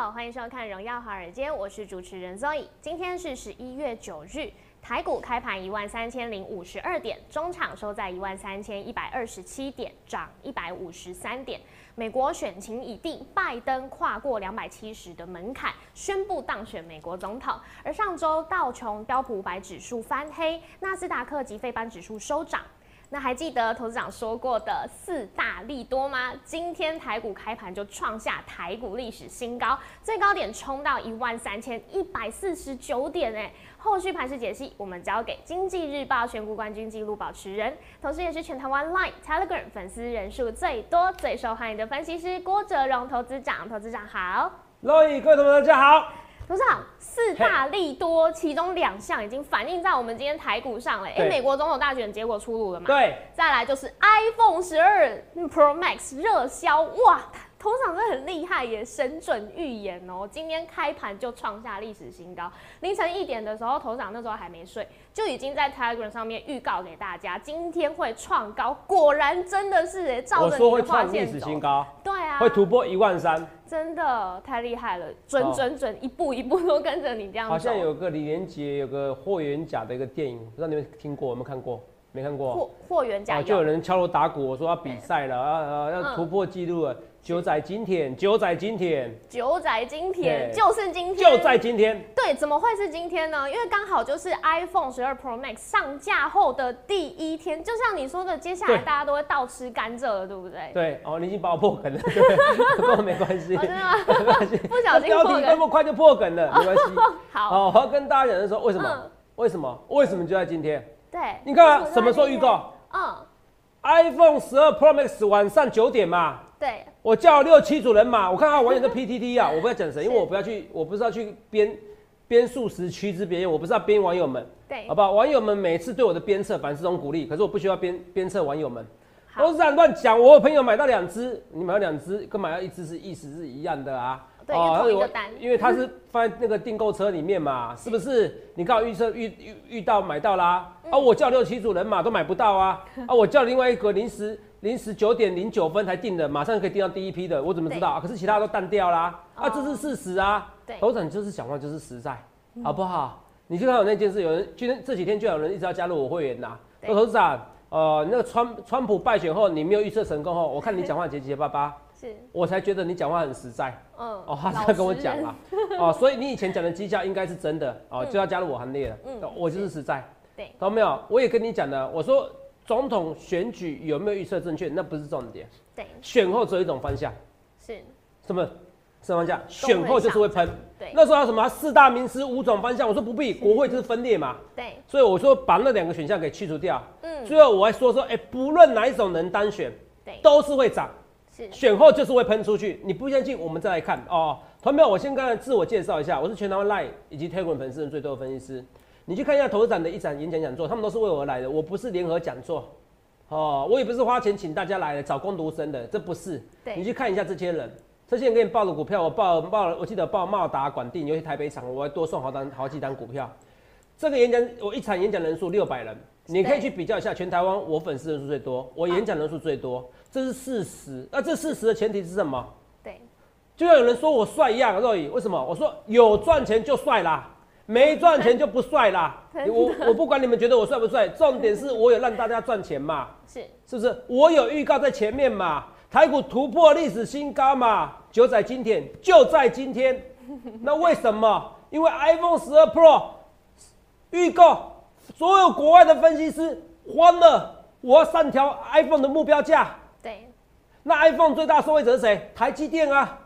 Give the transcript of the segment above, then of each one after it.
好，欢迎收看《荣耀华尔街》，我是主持人 Zoe。今天是十一月九日，台股开盘一万三千零五十二点，中场收在一万三千一百二十七点，涨一百五十三点。美国选情已定，拜登跨过两百七十的门槛，宣布当选美国总统。而上周道琼标普五百指数翻黑，纳斯达克及费班指数收涨。那还记得投资长说过的四大利多吗？今天台股开盘就创下台股历史新高，最高点冲到一万三千一百四十九点哎。后续盘势解析，我们交给经济日报选股冠军纪录保持人，同时也是全台湾 Line、Telegram 粉丝人数最多、最受欢迎的分析师郭哲荣投资长。投资长好，各位各位同学大家好。董事长，四大利多，其中两项已经反映在我们今天台股上了。哎，美国总统大选结果出炉了嘛？对。再来就是 iPhone 十二 Pro Max 热销，哇！头场真的很厉害耶，神准预言哦！今天开盘就创下历史新高，凌晨一点的时候，头场那时候还没睡，就已经在 Telegram 上面预告给大家，今天会创高。果然真的是哎，照着你的话历史新高，对啊，会突破一万三，真的太厉害了，准准准，一步一步都跟着你这样。好像有个李连杰有个霍元甲的一个电影，不知道你们听过有没有看过？没看过。霍霍元甲就有人敲锣打鼓，我说要比赛了，啊啊要突破纪录了。九仔今天，九仔今天，九仔今天就是今天，就在今天。对，怎么会是今天呢？因为刚好就是 iPhone 十二 Pro Max 上架后的第一天，就像你说的，接下来大家都会倒吃甘蔗了，对不对？对，哦，你已经把我破梗了，不过没关系，真的吗？没关系，不小心标题那么快就破梗了，没关系。好，哦，我要跟大家讲的时候，为什么？为什么？为什么就在今天？对，你看什么时候预告？嗯，iPhone 十二 Pro Max 晚上九点嘛。对，我叫六七组人马，我看他网友的 PTT 啊，我不要讲谁，因为我不要去，我不是要去编编数十区之别用，我不是要编网友们，对，好不好？网友们每次对我的鞭策，凡是种鼓励，可是我不需要鞭鞭策网友们，都是这样乱讲。我朋友买到两只，你买到两只跟买到一只是意思是一样的啊。哦，因为因为它是放在那个订购车里面嘛，是不是？你刚好预测遇遇遇到买到啦，啊，我叫六七组人马都买不到啊，啊，我叫另外一个临时临时九点零九分才订的，马上可以订到第一批的，我怎么知道？可是其他都淡掉啦，啊，这是事实啊。对，头长就是讲话就是实在，好不好？你就看我那件事，有人今天这几天就有人一直要加入我会员呐。说头长，呃，那个川川普败选后，你没有预测成功后，我看你讲话结结巴巴。我才觉得你讲话很实在，嗯，哦，他这样跟我讲啊，哦，所以你以前讲的绩效应该是真的，哦，就要加入我行列了，嗯，我就是实在，对，懂没有？我也跟你讲了，我说总统选举有没有预测正确，那不是重点，对，选后只有一种方向，是，什么？什么方向？选后就是会喷，对，那时候要什么四大名师五种方向，我说不必，国会就是分裂嘛，对，所以我说把那两个选项给去除掉，嗯，最后我还说说，哎，不论哪一种能当选，对，都是会涨。选后就是会喷出去，你不相信，我们再来看哦。同学们，我先刚才自我介绍一下，我是全台湾 Line 以及 Telegram 粉丝人最多的分析师。你去看一下投资展的一场演讲讲座，他们都是为我而来的，我不是联合讲座哦，我也不是花钱请大家来的找工读生的，这不是。你去看一下这些人，这些人给你报的股票，我报报了，我记得报茂达、广电，尤其台北厂，我还多送好单好几单股票。这个演讲我一场演讲人数六百人，你可以去比较一下，全台湾我粉丝人数最多，我演讲人数最多。这是事实，那这事实的前提是什么？对，就像有人说我帅一样，若雨，为什么？我说有赚钱就帅啦，没赚钱就不帅啦。我我不管你们觉得我帅不帅，重点是我有让大家赚钱嘛，是是不是？我有预告在前面嘛，台股突破历史新高嘛，就在今天，就在今天。那为什么？因为 iPhone 十二 Pro 预告，所有国外的分析师欢了，我要上调 iPhone 的目标价。对那 iPhone 最大受惠者是谁？台积电啊！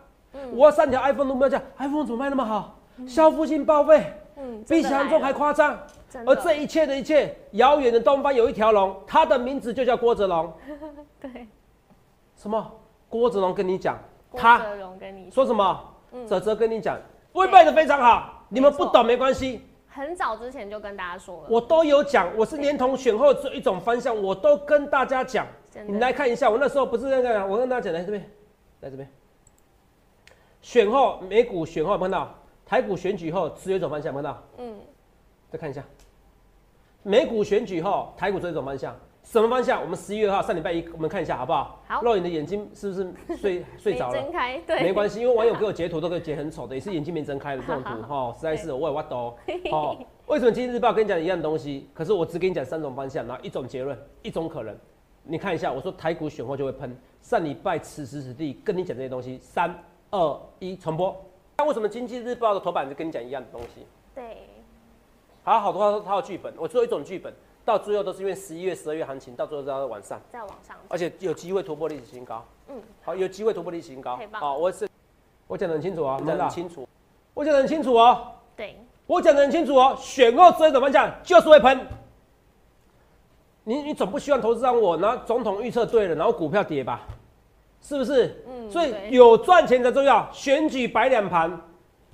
我要上调 iPhone 的目标价，iPhone 怎么卖那么好？销付性报废，嗯，比想象中还夸张。而这一切的一切，遥远的东方有一条龙，它的名字就叫郭泽龙。对，什么？郭泽龙跟你讲，他说什么？泽泽跟你讲，会卖的非常好，你们不懂没关系。很早之前就跟大家说了，我都有讲，我是连同选后这一种方向，我都跟大家讲。你来看一下，我那时候不是那个，我跟大家讲来这边，来这边。选后美股选后看到，台股选举后只有一种方向看到，嗯，再看一下，美股选举后台股只有一种方向。什么方向？我们十一月二号上礼拜一，我们看一下好不好？好。露你的眼睛是不是睡 睡着了？睁开，对。没关系，因为网友给我截图都可以截很丑的，也是眼睛没睁开的这种图 哈，实在是我也挖到。好，为什么今日日报跟你讲一样东西？可是我只跟你讲三种方向，然后一种结论，一种可能。你看一下，我说台股选货就会喷。上礼拜此时此地跟你讲这些东西，三二一，重播。那为什么经济日报的头版就跟你讲一样的东西？对。好，好多套套剧本，我做一种剧本。到最后都是因为十一月、十二月行情，到最后都在往上，在往上，而且有机会突破历史新高。嗯，好，有机会突破历史新高。好，我是我讲的很清楚啊，讲的很清楚，我讲的很清楚哦。对，我讲的很清楚哦。选后这种方向就是会喷。你你总不希望投资让我拿总统预测对了，然后股票跌吧？是不是？嗯。所以有赚钱才重要。选举摆两盘，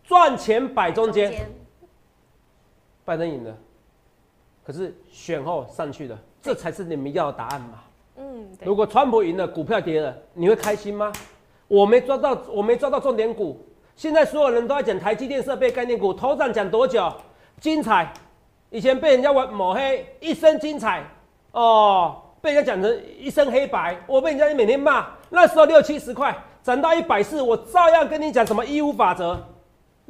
赚钱摆中间。拜登赢了。可是选后上去了，这才是你们要的答案嘛？嗯，如果川普赢了，股票跌了，你会开心吗？我没抓到，我没抓到重点股。现在所有人都在讲台积电设备概念股，头涨讲多久？精彩！以前被人家玩抹黑，一身精彩哦，被人家讲成一身黑白，我被人家每天骂。那时候六七十块涨到一百四，我照样跟你讲什么一五法则。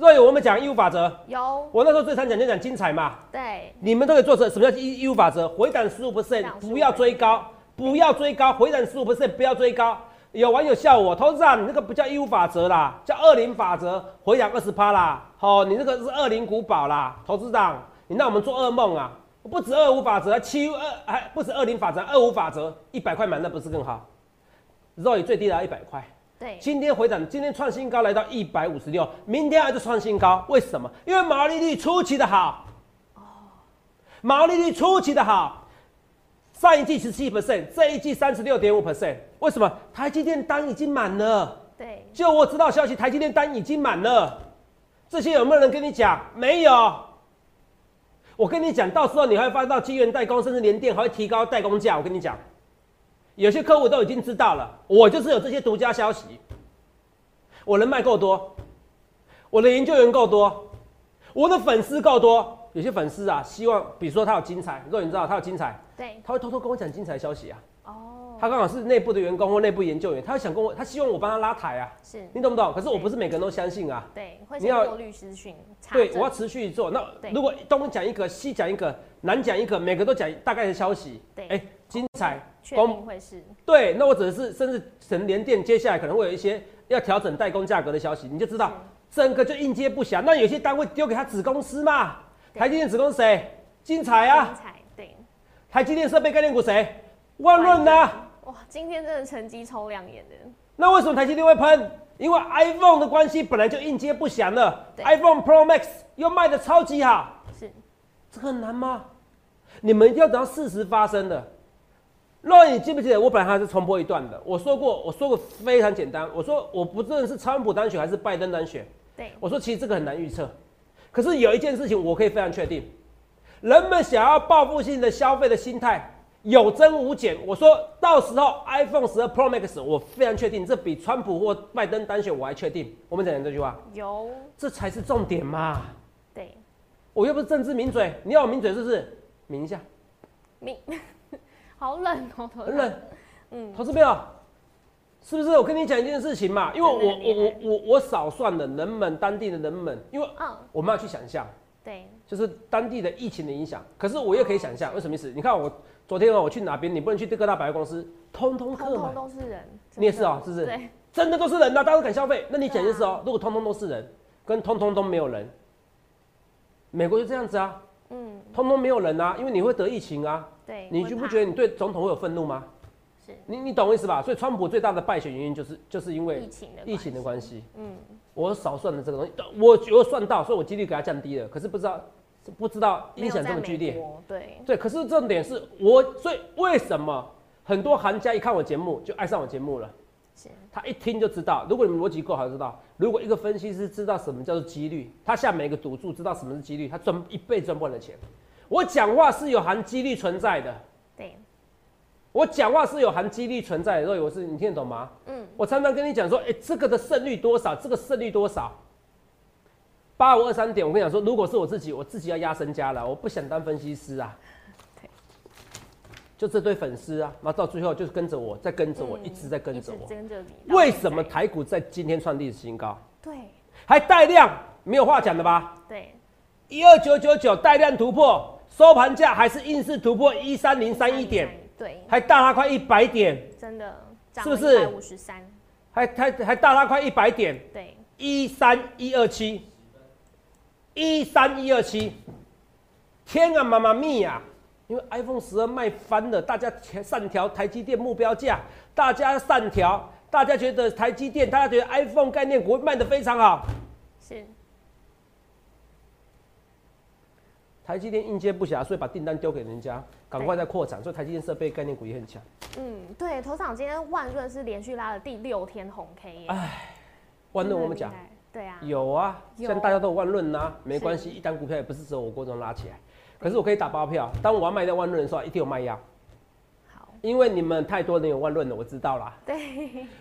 若有我们讲义务法则，有我那时候最常讲就讲精彩嘛。对，你们都可以做成什么叫义义务法则？回档十五 percent，不要追高，不要追高，回档十五 percent，不要追高。有网友笑我，投资长，你那个不叫义务法则啦，叫二零法则，回档二十趴啦。好，你那个是二零古堡啦，投资长，你让我们做噩梦啊！不止二五法则，七二还不止二零法则，二五法则，一百块买那不是更好？肉也最低的一百块。对，今天回涨，今天创新高来到一百五十六，明天还是创新高，为什么？因为毛利率出奇的好，哦，毛利率出奇的好，上一季十七 percent，这一季三十六点五 percent，为什么？台积电单已经满了，对，就我知道消息，台积电单已经满了，这些有没有人跟你讲？没有，我跟你讲，到时候你会发到机源代工，甚至连电还会提高代工价，我跟你讲。有些客户都已经知道了，我就是有这些独家消息，我人脉够多，我的研究员够多，我的粉丝够多。有些粉丝啊，希望比如说他有精彩，如果你知道他有精彩，对，他会偷偷跟我讲精彩消息啊。哦，他刚好是内部的员工或内部研究员，他想跟我，他希望我帮他拉台啊。是，你懂不懂？可是我不是每个人都相信啊。对，你要过滤资讯。对，我要持续做。那如果东讲一个，西讲一个，南讲一个，每个都讲大概的消息。对，哎，精彩。确定会是对，那我只是甚至神联电接下来可能会有一些要调整代工价格的消息，你就知道整个就应接不暇。那有些单位丢给他子公司嘛，台积电子公司谁？精彩啊！精彩对。台积电设备概念股谁？万润呐！哇，今天真的成绩超亮眼的。那为什么台积电会喷？因为 iPhone 的关系本来就应接不暇了，iPhone Pro Max 又卖的超级好。是，这很难吗？你们一定要等到事实发生的。若你记不记得我本来还是重播一段的？我说过，我说过非常简单。我说我不论是川普单选还是拜登单选，对我说其实这个很难预测。可是有一件事情我可以非常确定，人们想要报复性的消费的心态有增无减。我说到时候 iPhone 十二 Pro Max，我非常确定这比川普或拜登单选我还确定。我们讲这句话，有，这才是重点嘛。对，我又不是政治名嘴，你要我名嘴是不是？名一下，名。好冷哦，很冷。嗯，投资没有？是不是？我跟你讲一件事情嘛，因为我我我我我少算了人们，当地的人们，因为我们要去想象，对，就是当地的疫情的影响。可是我又可以想象，为什么意思？你看我昨天哦，我去哪边？你不能去各大百货公司，通通客通通都是人。你也是哦，是不是？对，真的都是人呐，大家都敢消费。那你讲件事哦，如果通通都是人，跟通通都没有人，美国就这样子啊。嗯，通通没有人啊，因为你会得疫情啊。对，你就不觉得你对总统会有愤怒吗？是，你你懂我意思吧？所以川普最大的败选原因就是就是因为疫情的疫情的关系。嗯，我少算了这个东西，我我算到，所以我几率给他降低了。可是不知道不知道影响这么剧烈。对对，可是重点是我，所以为什么很多行家一看我节目就爱上我节目了？是，他一听就知道。如果你们逻辑够好，就知道。如果一个分析师知道什么叫做几率，他下每一个赌注知道什么是几率，他赚一辈子赚不完的钱。我讲话是有含几率存在的。对，我讲话是有含几率存在的。所以我是你听得懂吗？嗯。我常常跟你讲说，哎，这个的胜率多少？这个胜率多少？八五二三点。我跟你讲说，如果是我自己，我自己要压身家了，我不想当分析师啊。就这堆粉丝啊，然后到最后就是跟着我，在跟着我，一直在跟着我。跟着你。为什么台股在今天创历史新高？对。还带量，没有话讲的吧？对。一二九九九带量突破，收盘价还是硬是突破一三零三一点。对。还大它快一百点。真的。是不是？五十三。还还还大它快一百点。对。一三一二七。一三一二七。天啊，妈妈咪呀！因为 iPhone 十二卖翻了，大家上调台积电目标价，大家上调，大家觉得台积电，大家觉得 iPhone 概念股卖的非常好。是。台积电应接不暇，所以把订单丢给人家，赶快再扩展，所以台积电设备概念股也很强。嗯，对，头场今天万润是连续拉了第六天红 K。哎，万润我们讲，对啊，有啊，现在大家都有万润呐，没关系，一单股票也不是只有我郭总拉起来。可是我可以打包票，当我要卖掉万润的时候，一定有卖压。好，因为你们太多人有万润了，我知道啦。对。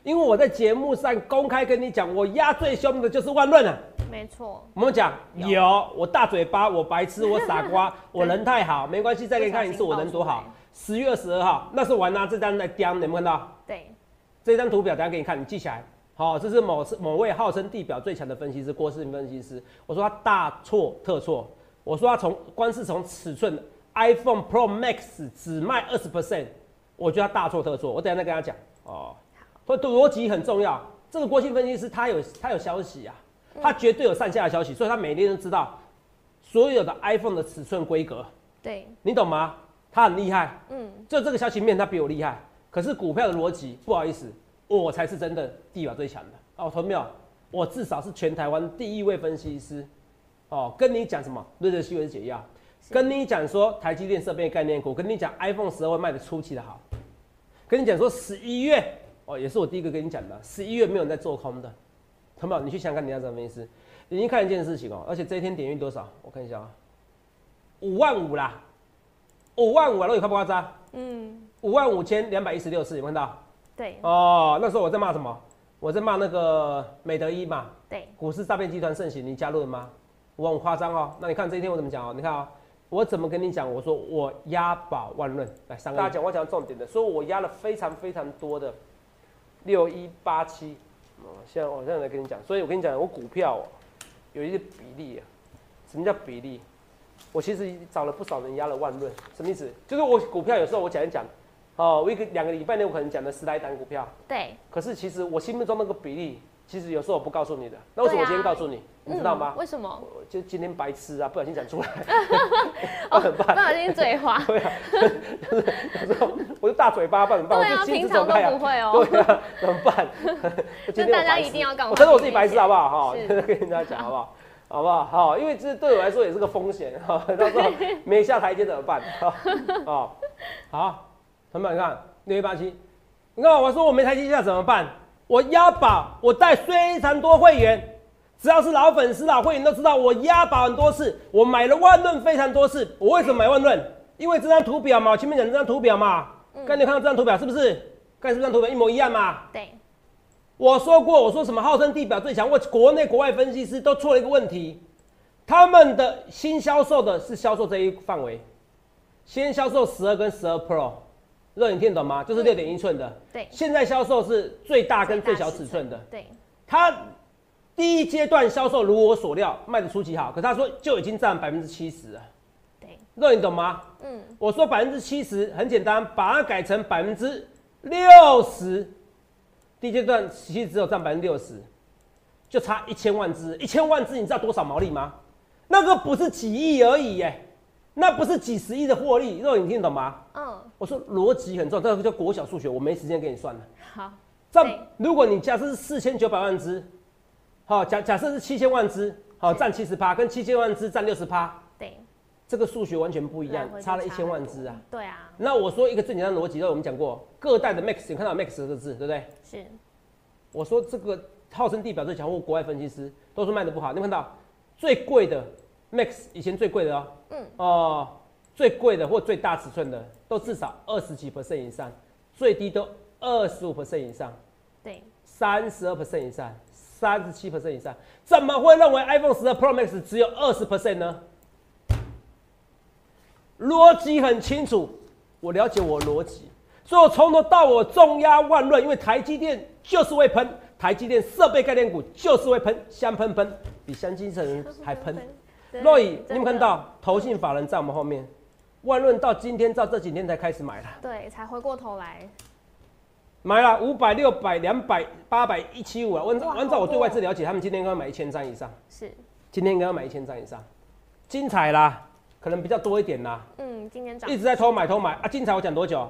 因为我在节目上公开跟你讲，我压最凶的就是万润了。没错。我们讲有，我大嘴巴，我白痴，我傻瓜，我人太好，没关系，再给你看一次我人多好。十月二十二号，那时候我还拿这张来叼，你们看到？对。这张图表等下给你看，你记起来。好，这是某某位号称地表最强的分析师郭世明分析师，我说他大错特错。我说他从光是从尺寸，iPhone Pro Max 只卖二十 percent，我觉得他大错特错。我等下再跟他讲哦。所以逻辑很重要。这个郭信分析师他有他有消息啊，他绝对有上下的消息，所以他每天都知道所有的 iPhone 的尺寸规格。对，你懂吗？他很厉害。嗯，就这个消息面他比我厉害。可是股票的逻辑，不好意思，我才是真的地表最强的。哦，同没有？我至少是全台湾第一位分析师。哦，跟你讲什么？瑞德西韦是解药，跟你讲说台积电设备概念股，跟你讲 iPhone 十二会卖的出奇的好，跟你讲说十一月哦，也是我第一个跟你讲的，十一月没有人在做空的，同没你去想看你要怎么分析？已经看一件事情哦，而且这一天点运多少？我看一下啊，五万五啦，五万五啊，那你夸不夸张？嗯，五万五千两百一十六次，有看到？对。哦，那时候我在骂什么？我在骂那个美德一嘛。对。股市诈骗集团盛行，你加入了吗？我很夸张哦，那你看这一天我怎么讲哦？你看啊，我怎么跟你讲？我说我押宝万润，来三个大家讲，我讲重点的，说我押了非常非常多的六一八七，哦，现在我现在来跟你讲，所以我跟你讲，我股票有一些比例啊，什么叫比例？我其实找了不少人押了万润，什么意思？就是我股票有时候我讲一讲，哦，我一个两个礼拜内我可能讲了十来单股票，对，可是其实我心目中那个比例。其实有时候我不告诉你的，那为什么我今天告诉你？你知道吗？为什么？就今天白痴啊，不小心讲出来，哦，不小心嘴滑。对啊，有时候我就大嘴巴，不然怎么办？对啊，平常都不会哦。对啊，怎么办？就大家一定要告诉我，承认我自己白痴好不好？哈，跟人家讲好不好？好不好？好，因为这对我来说也是个风险哈。到时候没下台阶怎么办？好，好，同学们看六一八七，你看我说我没台阶下怎么办？我押宝，我带非常多会员，只要是老粉丝、老会员都知道，我押宝很多次，我买了万润非常多次。我为什么买万润？因为这张图表嘛，我前面讲这张图表嘛，刚才你看到这张图表是不是？跟这张图表一模一样嘛？对。我说过，我说什么号称地表最强，我国内国外分析师都错了一个问题，他们的新销售的是销售这一范围，先销售十二跟十二 Pro。肉你听懂吗？就是六点一寸的。对。现在销售是最大跟最小尺寸的。对。它第一阶段销售如我所料卖的出奇好，可他说就已经占百分之七十了。对。肉你懂吗？嗯。我说百分之七十很简单，把它改成百分之六十。第一阶段其实只有占百分之六十，就差一千万只，一千万只你知道多少毛利吗？那个不是几亿而已耶。那不是几十亿的获利，肉你听得懂吗？嗯，我说逻辑很重要，这个叫国小数学，我没时间给你算了。好，这如果你假设是四千九百万只，好假假设是七千万只，好占七十趴，跟七千万只占六十趴，对，这个数学完全不一样差了一千万只啊。对啊，那我说一个最简单的逻辑，我们讲过，各代的 Max，你看到 Max 这个字，对不对？是我说这个号称地表最强或国外分析师都说卖的不好，你有看到最贵的 Max 以前最贵的哦，嗯。哦、最贵的或最大尺寸的都至少二十几 percent 以上，最低都二十五 percent 以上，对，三十二 percent 以上，三十七 percent 以上，怎么会认为 iPhone 十二 Pro Max 只有二十 percent 呢？逻辑很清楚，我了解我逻辑，所以我从头到尾重压万论，因为台积电就是会喷，台积电设备概念股就是会喷，香喷喷，比香精城还喷。对若以你有没有看到投信法人在我们后面？万润到今天到这几天才开始买了，对，才回过头来，买了五百、六百、两百、八百、一七五啊。按照按照我对外资了解，他们今天应该要买一千张以上，是，今天应该要买一千张以上，精彩啦，可能比较多一点啦，嗯，今天涨一直在偷买偷买啊。精彩我讲多久？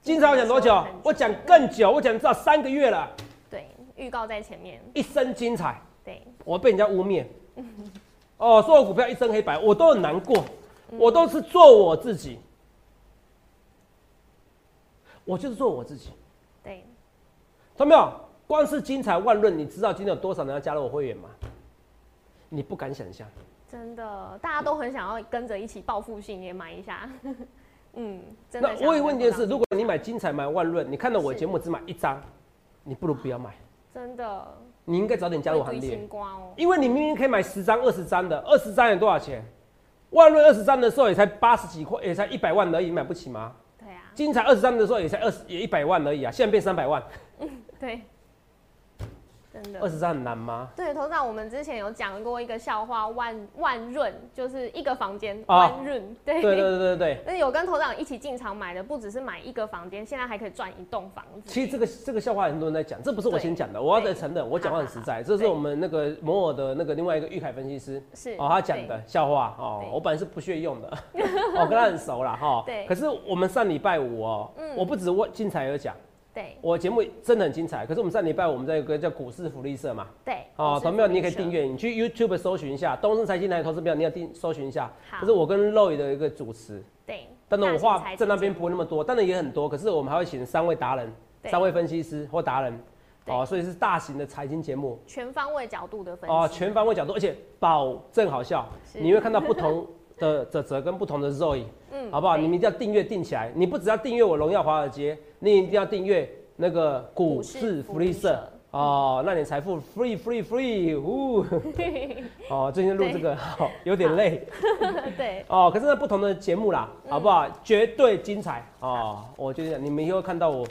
精彩我讲多久？我讲更久，我讲至少三个月了。对，预告在前面，一生精彩，对，我被人家污蔑。哦，说我股票一身黑白，我都很难过，我都是做我自己，我就是做我自己，对，懂没有？光是精彩万论，你知道今天有多少人要加入我会员吗？你不敢想象。真的，大家都很想要跟着一起报复性也买一下，嗯，真的那我有问题的是，如果你买精彩买万论，你看到我是节目只买一张，你不如不要买，真的你应该早点加入行列。因为你明明可以买十张、二十张的，二十张有多少钱？万润二十张的时候也才八十几块，也才一百万而已，你买不起吗？对啊，精彩二十张的时候也才二十，也一百万而已啊，现在变三百万，嗯 对，真的二。十三很难吗？对，头长，我们之前有讲过一个笑话，万万润就是一个房间，啊万润，对对对对对对。那有跟头长一起进场买的，不只是买一个房间，现在还可以赚一栋房子。其实这个这个笑话很多人在讲，这不是我先讲的，我要再承认，我讲话很实在。这是我们那个摩尔的那个另外一个玉凯分析师是哦，他讲的笑话哦，我本来是不屑用的，我 跟他很熟啦哈。对嗯可是我们上礼拜五哦，我不止问精彩有讲，对我节目真的很精彩。可是我们上礼拜我们在一个叫股市福利社嘛，对，哦，投票你也可以订。阅，你去 YouTube 搜寻一下东森财经台投资票，你要订搜寻一下。好这是我跟 Roy 的一个主持，对，但是我话在那边不会那么多，当然也很多，可是我们还会请三位达人、三位分析师或达人，哦，所以是大型的财经节目全方位角度的分析。哦，全方位角度，而且保证好笑，你会看到不同的泽泽跟不同的 Zoe，嗯好不好？你们一定要订阅订起来，你不只要订阅我荣耀华尔街，你一定要订阅那个股股市市福利社。哦，那你财富 free free free，呜！哦，最近录这个好有点累 对，哦，可是那不同的节目啦，好不好？绝对精彩哦！我觉得你们以后看到我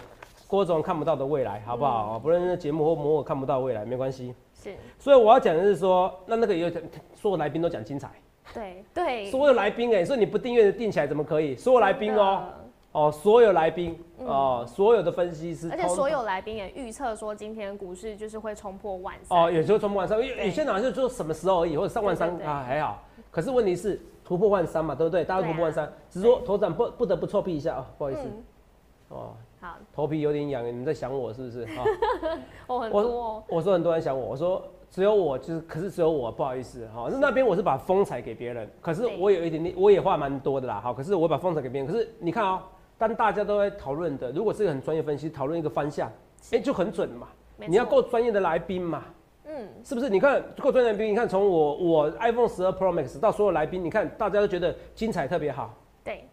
郭总看不到的未来，好不好？哦不论是节目或模尔看不到未来，没关系。是，所以我要讲的是说，那那个也有讲，所有来宾都讲精彩，对对。所有来宾哎，所以你不订阅的订起来怎么可以？所有来宾哦，哦，所有来宾哦，所有的分析师，而且所有来宾也预测说今天股市就是会冲破万三。哦，有时候冲破万三，因为对。有些人好像就说什么时候而已，或者上万三啊还好。可是问题是突破万三嘛，对不对？大家突破万三，只是说头长不不得不臭屁一下啊，不好意思。嗯，哦，好，头皮有点痒，你们在想我是不是？啊？哦，很我多哦，我说很多人想我，我说只有我就是，可是只有我不好意思哈。那那边我是把风采给别人，可是我有一点点，我也话蛮多的啦。好，可是我把风采给别人，可是你看哦、当大家都在讨论的，如果是一个很专业分析，讨论一个方向，哎、就很准嘛。你要够专业的来宾嘛，嗯，是不是？你看够专业的来宾，你看从我我 iPhone 十二 Pro Max 到所有来宾，你看大家都觉得精彩特别好，对，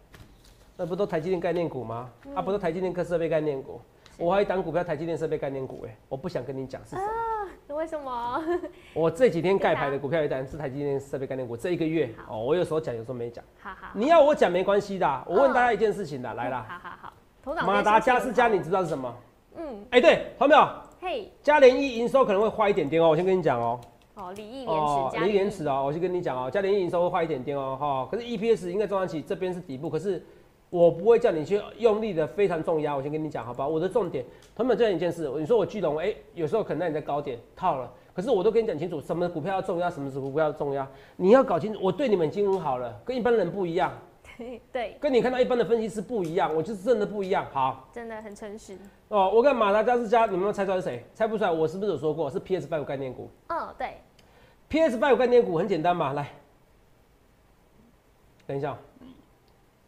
那不都台积电概念股吗？嗯啊，不都台积电科设备概念股？我还有一档股票台积电设备概念股，哎，我不想跟你讲是什么。为什么？我这几天盖牌的股票有一单是台积电设备概念股，这一个月哦，我有时候讲，有时候没讲。好好，你要我讲没关系的啊，我问大家一件事情的，来啦，好好好，马达加斯加，你知道是什么？嗯，哎，对，好没有？嘿，嘉联益营收可能会坏一点点哦，我先跟你讲哦。哦，李毅延迟加离延迟哦，我先跟你讲哦，嘉联益营收会坏一点点哦，哈。可是 EPS 应该中长期这边是底部，可是我不会叫你去用力的非常重压，我先跟你讲好不好？我的重点，他们这样一件事，你说我巨龙，哎、有时候可能在你在高点套了，可是我都跟你讲清楚，什么股票要重压，什么股票要重压，你要搞清楚。我对你们已经很好了，跟一般人不一样，对，跟你看到一般的分析师不一样，我就是真的不一样。好真的很诚实。哦，我跟马达加斯加，你们能猜出来是谁？猜不出来，我是不是有说过是 PS Five 概念股哦，对，？PS Five 概念股很简单嘛，来，等一下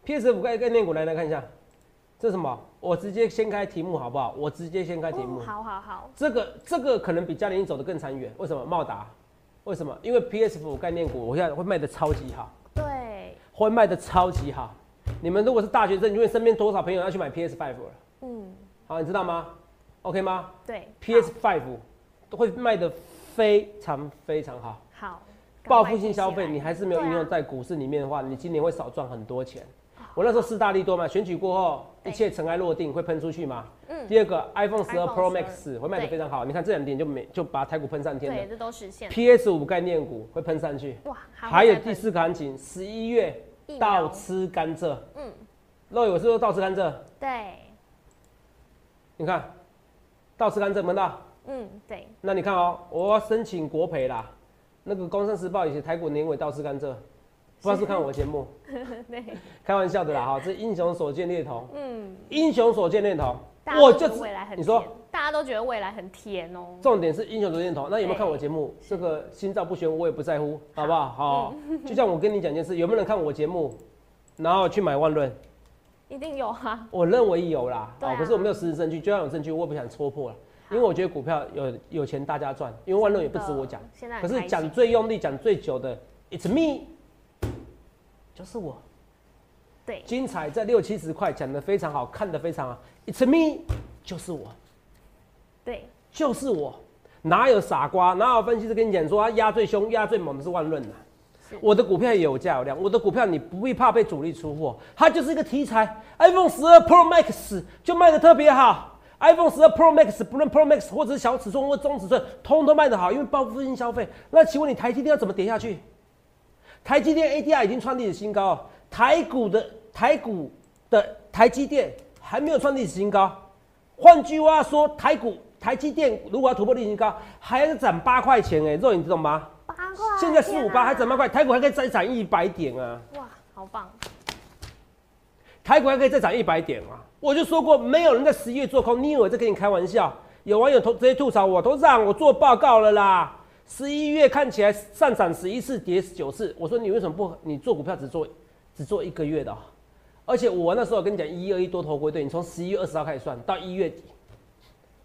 ，PS 五概概念股来来看一下，这是什么？我直接先开题目好不好？我直接先开题目。好好好。这个这个可能比嘉联走得更长远。为什么？茂达？为什么？因为 PS 五概念股，我现在会卖的超级好。对。会卖的超级好。你们如果是大学生，因为身边多少朋友要去买 PS Five 了？嗯。好，你知道吗？OK 吗？对。PS Five 都会卖的非常非常好。好。报复性消费，你还是没有应用在股市里面的话，你今年会少赚很多钱。我那时候四大利多嘛，选举过后一切尘埃落定，会喷出去吗？嗯。第二个 iPhone 十二 Pro Max 会卖的非常好，你看这两点就没就把台股喷上天了。对，这都实现。PS 五概念股会喷上去。哇，还有第四个行情，十一月倒吃甘蔗。嗯。肉友是说倒吃甘蔗。对。你看，倒吃甘蔗，闻到？嗯，对。那你看哦，我要申请国赔啦。那个《工商时报》以前台股年尾倒吃甘蔗。不知道是看我节目，对，开玩笑的啦哈，这英雄所见略同，嗯，英雄所见略同，我就未来很你说，大家都觉得未来很甜哦。重点是英雄所见略同，那有没有看我节目？这个心照不宣，我也不在乎，好不好？好，就像我跟你讲件事，有没有人看我节目，然后去买万润？一定有啊。我认为有啦，哦，可是我没有实质证据，就算有证据，我也不想戳破了，因为我觉得股票有有钱大家赚，因为万润也不止我讲，现在可是讲最用力、讲最久的，It's me。就是我，对，精彩在六七十块，讲的非常好，看的非常好。It's me，就是我，对，就是我，哪有傻瓜？哪有分析师跟你讲说，他压最凶、压最猛的是万润呐？我的股票也有价有量，我的股票你不必怕被主力出货，它就是一个题材。iPhone 十二 Pro Max 就卖的特别好，iPhone 十二 Pro Max 不论 Pro Max 或者是小尺寸或中尺寸，通通卖的好，因为报复性消费。那请问你台积电要怎么跌下去？台积电 ADR 已经创历史新高，台股的台股的台积电还没有创历史新高。换句话说，台股台积电如果要突破历史新高，还要涨八块钱哎，肉你懂吗？八块，现在四五八还涨八块，台股还可以再涨一百点啊！哇，好棒！台股还可以再涨一百点啊！我就说过，没有人在十一月做空，你以为在跟你开玩笑？有网友投直接吐槽我，都让我做报告了啦。十一月看起来上涨十一次，跌九次。我说你为什么不？你做股票只做只做一个月的，而且我那时候跟你讲一二一多头归队，你从十一月二十号开始算到一月底，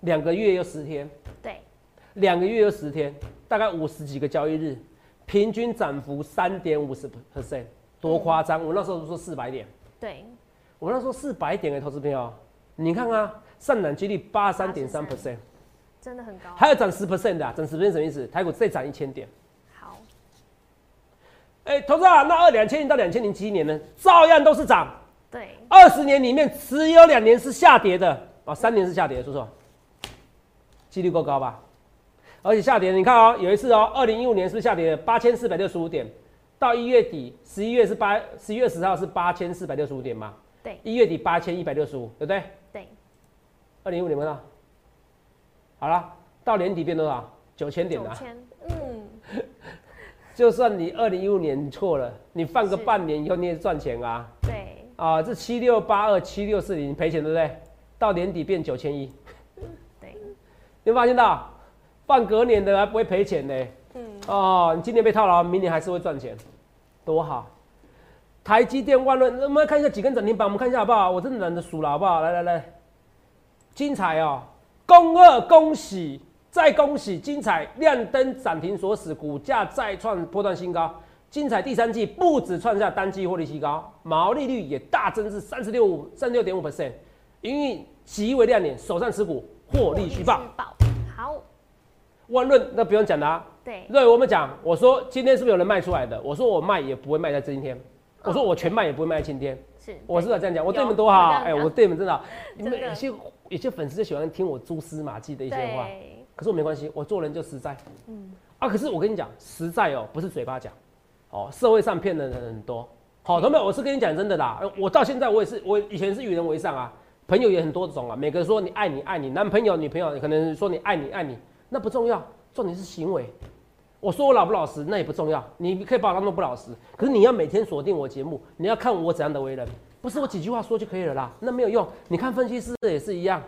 两个月又十天，对，两个月又十天，大概五十几个交易日，平均涨幅三点五十 percent，多夸张！我那时候都说四百点，对，我那时候四百点的投资朋友，你看啊，上涨几率八十三点三 percent。真的很高，还要涨十 percent 的，涨十 percent 什么意思？台股再涨一千点。好，哎，投资啊，那二两千年到两千零七年呢，照样都是涨。对，二十年里面只有两年是下跌的啊，三年是下跌，说说，几率够高吧？而且下跌，你看哦，有一次哦，二零一五年是不是下跌八千四百六十五点？到一月底，十一月是八，十一月十号是八千四百六十五点嘛？对，一月底八千一百六十五，对不对？对，二零一五年吗？好了，到年底变多少？九千点了。九千，嗯。就算你二零一五年错了，你放个半年以后你也赚钱啊。对。啊，这七六八二七六四零赔钱对不对？到年底变九千一。对。你发现到，放隔年的还不会赔钱呢。嗯。哦，你今年被套牢，明年还是会赚钱，多好。台积电、万润，我们来看一下几根涨停板，我们看一下好不好？我真的懒得数了，好不好？来来来，精彩哦。恭贺恭喜，再恭喜！精彩亮灯涨停锁死，股价再创波段新高。精彩第三季不止创下单季获利新高，毛利率也大增至三十六三十六点五 percent，营运极为亮眼，手上持股获利续报。好，万润那不用讲啦。对，对我们讲，我说今天是不是有人卖出来的？我说我卖也不会卖在今天，我说我全卖也不会卖在今天。是，我是这样讲，我对你们多好，哎，我对你们真的，你们有些有些粉丝就喜欢听我蛛丝马迹的一些话，可是我没关系，我做人就实在，嗯，啊，可是我跟你讲，实在哦，不是嘴巴讲，哦，社会上骗的人很多，好，同学们，我是跟你讲真的啦，我到现在我也是，我以前是与人为善啊，朋友也很多种啊，每个人说你爱你爱你，男朋友女朋友可能说你爱你爱你，那不重要，重点是行为。我说我老不老实，那也不重要。你可以把我当做不老实，可是你要每天锁定我节目，你要看我怎样的为人，不是我几句话说就可以了啦，那没有用。你看分析师也是一样，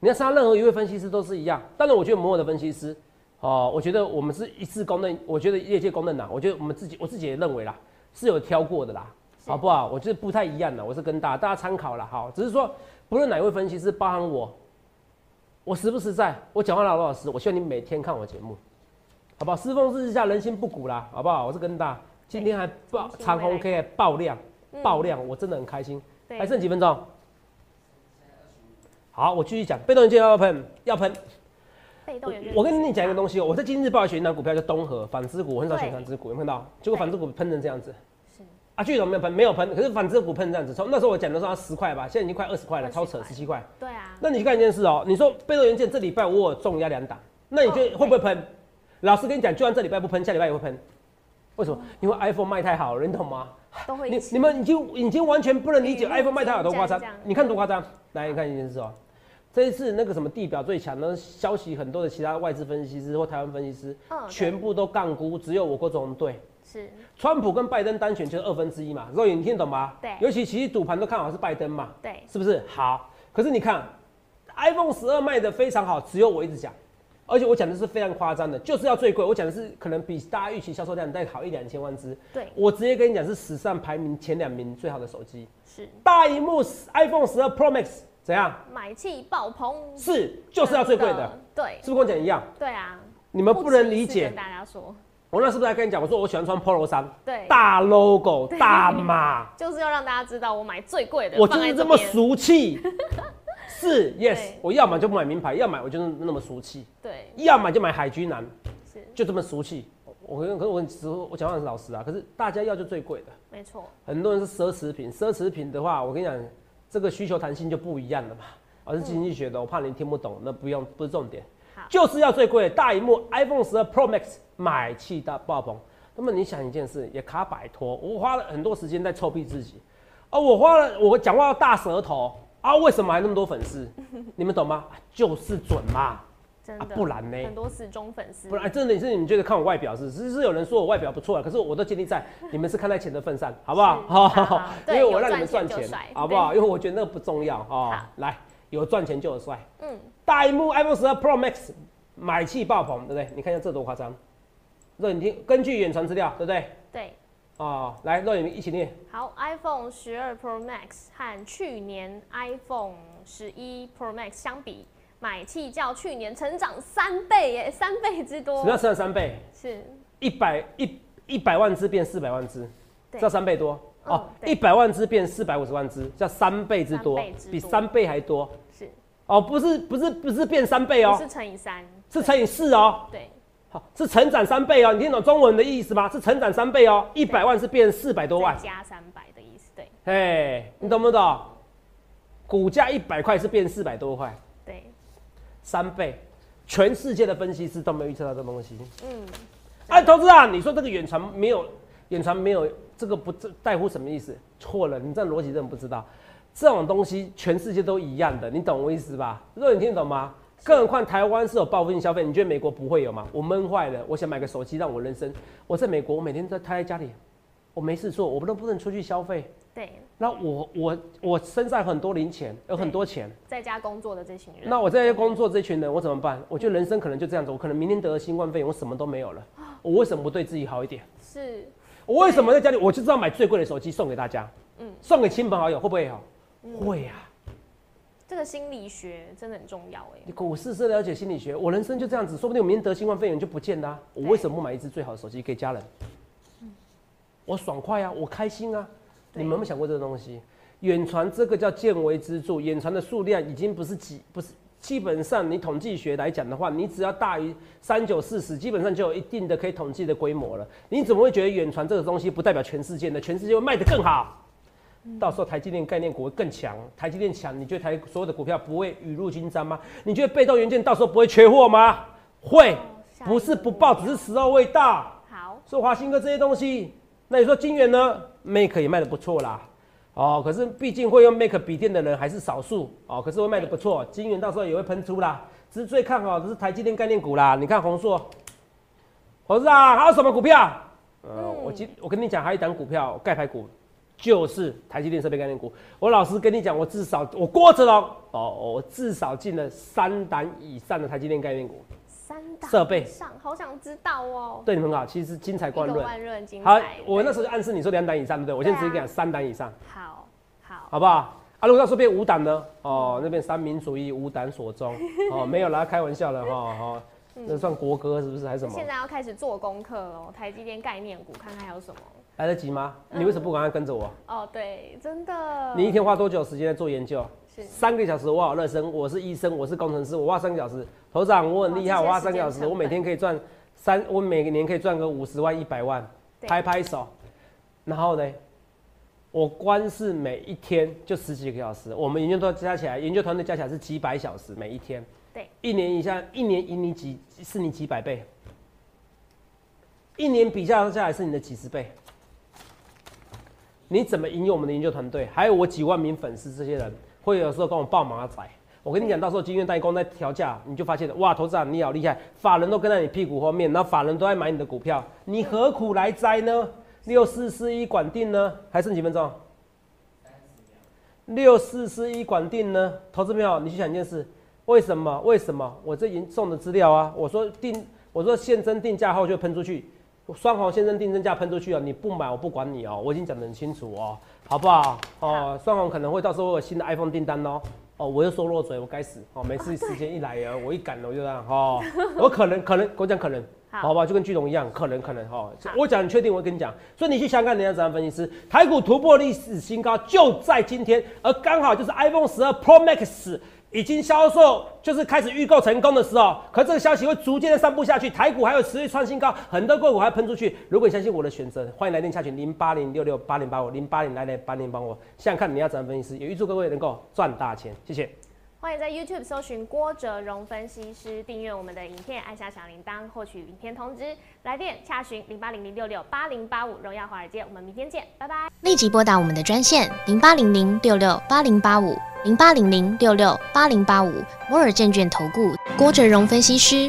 你要杀任何一位分析师都是一样。当然，我觉得摩尔的分析师，哦，我觉得我们是一致公认，我觉得业界公认呐，我觉得我们自己我自己也认为啦，是有挑过的啦，好不好？我觉得不太一样的，我是跟大家大家参考了，好，只是说不论哪位分析师，包含我，我实不实在，我讲话老老实，我希望你每天看我节目，好不好？世风日下，人心不古啦，好不好？我是跟大，今天还爆长虹 K 还爆量，爆量，我真的很开心。还剩几分钟？好，我继续讲，被动元件要喷，要喷。被动元件，我跟你讲一个东西哦，我在今日报选一档股票叫东河纺织股，我很少选纺织股，有看到？结果纺织股喷成这样子。是。啊，巨龙没有喷，没有喷，可是纺织股喷这样子，从那时候我讲的时候十块吧，现在已经快二十块了，超扯，十七块。对啊。那你去看一件事哦，你说被动元件这礼拜我有重压两档，那你觉得会不会喷？老师跟你讲，就算这礼拜不喷，下礼拜也会喷。为什么？因为 iPhone 卖太好了，你懂吗？都会。你你们已经已经完全不能理解 iPhone 卖太好多夸张。你看多夸张，来你看一件事哦。这一次那个什么地表最强的消息，很多的其他外资分析师或台湾分析师，全部都杠估，只有我郭总对。是。川普跟拜登单选就是二分之一嘛，肉眼你听懂吗？对。尤其其实赌盘都看好是拜登嘛。对。是不是？好。可是你看，iPhone 十二卖的非常好，只有我一直讲。而且我讲的是非常夸张的，就是要最贵。我讲的是可能比大家预期销售量再好一两千万只。对，我直接跟你讲是史上排名前两名最好的手机。是大荧幕 iPhone 十二 Pro Max 怎样？买气爆棚。是，就是要最贵的。对，是不是跟我讲一样？对啊。你们不能理解。跟大家说，我那是不是还跟你讲？我说我喜欢穿 Polo 衫。对。大 logo 大码。就是要让大家知道我买最贵的。我就是这么俗气。是，yes，我要买就不买名牌，要买我就是那么俗气。对，要买就买海军蓝，是，就这么俗气。我可可是我只我讲话很老实啊，可是大家要就最贵的，没错。很多人是奢侈品，奢侈品的话，我跟你讲，这个需求弹性就不一样了嘛。我是经济学的，我怕你听不懂，那不用，不是重点。就是要最贵，大荧幕 iPhone 十二 Pro Max 买气大爆棚。那么你想一件事，也卡摆脱，我花了很多时间在臭屁自己，啊，我花了，我讲话要大舌头。啊，为什么还那么多粉丝？你们懂吗？就是准嘛，真的，不然呢？很多死忠粉丝，不然真的是你们觉得看我外表是，是是有人说我外表不错啊，可是我都建立在 你们是看在钱的份上，好不好？好，因为我让你们赚钱，好不好？因为我觉得那个不重要啊。来，有赚钱就有帅。嗯，大荧幕 iPhone 十二 Pro Max 买气爆棚，对不对？你看一下这多夸张。那你听，根据远传资料，对不对？对。哦，来，让你们一起念。好，iPhone 十二 Pro Max 和去年 iPhone 十一 Pro Max 相比，买气较去年成长三倍耶，三倍之多。什么叫成长三倍？是一百一一百万只变四百万只，叫三倍多哦。一百万只变四百五十万只，叫三倍之多，比三倍还多。是哦，不是不是不是变三倍哦，是乘以三，是乘以四哦。对。好，是成长三倍哦，你听懂中文的意思吗？是成长三倍哦，一百万是变四百多万，加三百的意思，对。哎，你懂不懂？股价一百块是变四百多块，对，三倍，全世界的分析师都没有预测到这东西。嗯，哎，投资啊，你说这个远传没有，远传没有这个不在乎什么意思？错了，你这逻辑真的不知道，这种东西全世界都一样的，你懂我意思吧？若你听懂吗？更何况台湾是有报复性消费，你觉得美国不会有吗？我闷坏了，我想买个手机让我人生。我在美国，我每天在待在家里，我没事做，我不能不能出去消费。对。那我我我身上很多零钱，有很多钱。在家工作的这群人。那我在家工作这群人，我怎么办？我觉得人生可能就这样子，我可能明天得了新冠肺炎，我什么都没有了。我为什么不对自己好一点？是。我为什么在家里，我就知道买最贵的手机送给大家？嗯。送给亲朋好友会不会好？会呀。这个心理学真的很重要哎！你股市是了解心理学，我人生就这样子，说不定我明天得新冠肺炎就不见啦。我为什么不买一只最好的手机给家人？我爽快啊，我开心啊！你们有没有想过这个东西？远传这个叫见微知著，远传的数量已经不是几，不是基本上你统计学来讲的话，你只要大于三九四十，基本上就有一定的可以统计的规模了。你怎么会觉得远传这个东西不代表全世界呢？全世界会卖得更好？到时候台积电概念股会更强，台积电强，你觉得台所有的股票不会雨露均沾吗？你觉得被动元件到时候不会缺货吗？会，不是不报，只是时候未到。好，说华新哥这些东西，那你说金元呢？Make 也卖的不错啦，哦，可是毕竟会用 Make 笔电的人还是少数哦，可是会卖的不错，金元到时候也会喷出啦。只是最看好的是台积电概念股啦，你看红硕，猴子啊，还有什么股票？嗯，我今我跟你讲，还有一档股票盖牌股。就是台积电设备概念股，我老实跟你讲，我至少我郭子龙哦，我至少进了三档以上的台积电概念股，设备上，好想知道哦。对你们好，其实精彩贯论。好，我那时候就暗示你说两档以上，对不对？我现在直接讲三档以上。好，好，好不好？啊，如果要说变五档呢？哦，那边三民主义五档所中，哦，没有啦，开玩笑了哈，哈，那算国歌是不是？还是什么？现在要开始做功课喽，台积电概念股，看看还有什么。来得及吗？你为什么不赶快跟着我？哦，对，真的。你一天花多久时间在做研究？三个小时，我好热身。我是医生，我是工程师，我花三个小时。头长，我很厉害，我花三个小时，我每天可以赚三，我每年可以赚个五十万、一百万，拍拍手。然后呢？我光是每一天就十几个小时，我们研究团加起来，研究团队加起来是几百小时每一天。对，一年以下，一年赢你几是你几百倍，一年比较下来是你的几十倍。你怎么引用我们的研究团队？还有我几万名粉丝，这些人会有时候跟我爆马仔。我跟你讲，到时候金院代工在调价，你就发现哇，投资长你好厉害，法人都跟在你屁股后面，然后法人都在买你的股票，你何苦来哉呢？六四四一管定呢？还剩几分钟？六四四一管定呢？投资朋友，你去想一件事：为什么？为什么？我这已经送的资料啊！我说定，我说现增定价后就喷出去，双黄先生定增价喷出去啊！你不买我不管你哦，我已经讲得很清楚哦，好不好？哦，双黄可能会到时候有新的 iPhone 订单哦。哦，我又说漏嘴，我该死哦！每次时间一来啊，我一赶我就这样哦，我可能可能我讲可能。好吧，就跟巨龙一样，可能可能哈。我讲，你确定？我跟你讲。所以你去香港，人家怎样分析师？台股突破历史新高，就在今天，而刚好就是 iPhone 十二 Pro Max 已经销售，就是开始预购成功的时候。可这个消息会逐渐的散布下去，台股还有持续创新高，很多个股还喷出去。如果你相信我的选择，欢迎来电洽询零八零六六八零八五零八零来来八零帮我。现在看你要怎样分析师，也预祝各位能够赚大钱，谢谢。欢迎在 YouTube 搜寻郭哲荣分析师，订阅我们的影片，按下小铃铛获取影片通知。来电洽询零八零零六六八零八五，荣耀华尔街。我们明天见，拜拜。立即拨打我们的专线零八零零六六八零八五零八零零六六八零八五摩尔证券投顾郭哲荣分析师。